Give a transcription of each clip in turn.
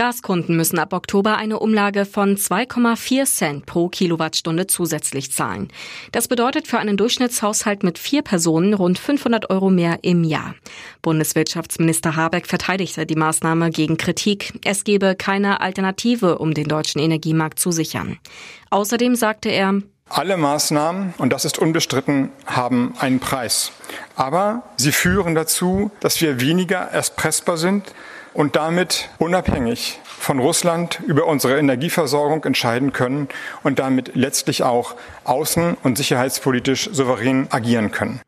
Gaskunden müssen ab Oktober eine Umlage von 2,4 Cent pro Kilowattstunde zusätzlich zahlen. Das bedeutet für einen Durchschnittshaushalt mit vier Personen rund 500 Euro mehr im Jahr. Bundeswirtschaftsminister Habeck verteidigte die Maßnahme gegen Kritik. Es gebe keine Alternative, um den deutschen Energiemarkt zu sichern. Außerdem sagte er, alle Maßnahmen, und das ist unbestritten, haben einen Preis. Aber sie führen dazu, dass wir weniger erpressbar sind und damit unabhängig von Russland über unsere Energieversorgung entscheiden können und damit letztlich auch außen- und sicherheitspolitisch souverän agieren können.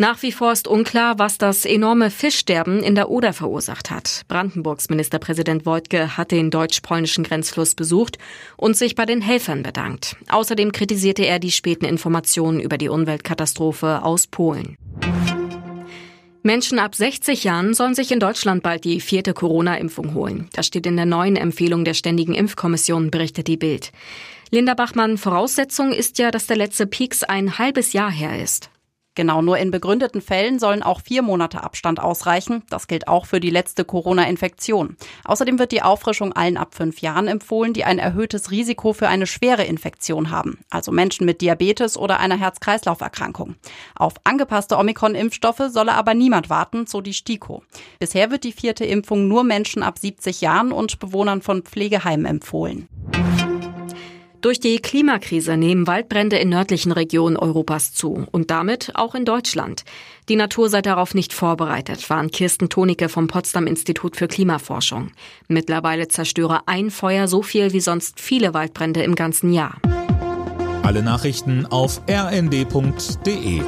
Nach wie vor ist unklar, was das enorme Fischsterben in der Oder verursacht hat. Brandenburgs Ministerpräsident Wojtke hat den deutsch-polnischen Grenzfluss besucht und sich bei den Helfern bedankt. Außerdem kritisierte er die späten Informationen über die Umweltkatastrophe aus Polen. Menschen ab 60 Jahren sollen sich in Deutschland bald die vierte Corona-Impfung holen. Das steht in der neuen Empfehlung der Ständigen Impfkommission, berichtet die Bild. Linda Bachmann, Voraussetzung ist ja, dass der letzte Peaks ein halbes Jahr her ist. Genau, nur in begründeten Fällen sollen auch vier Monate Abstand ausreichen. Das gilt auch für die letzte Corona-Infektion. Außerdem wird die Auffrischung allen ab fünf Jahren empfohlen, die ein erhöhtes Risiko für eine schwere Infektion haben, also Menschen mit Diabetes oder einer Herz-Kreislauf-Erkrankung. Auf angepasste Omikron-Impfstoffe solle aber niemand warten, so die STIKO. Bisher wird die vierte Impfung nur Menschen ab 70 Jahren und Bewohnern von Pflegeheimen empfohlen. Durch die Klimakrise nehmen Waldbrände in nördlichen Regionen Europas zu und damit auch in Deutschland. Die Natur sei darauf nicht vorbereitet, waren Kirsten Tonicke vom Potsdam Institut für Klimaforschung. Mittlerweile zerstöre ein Feuer so viel wie sonst viele Waldbrände im ganzen Jahr. Alle Nachrichten auf rnd.de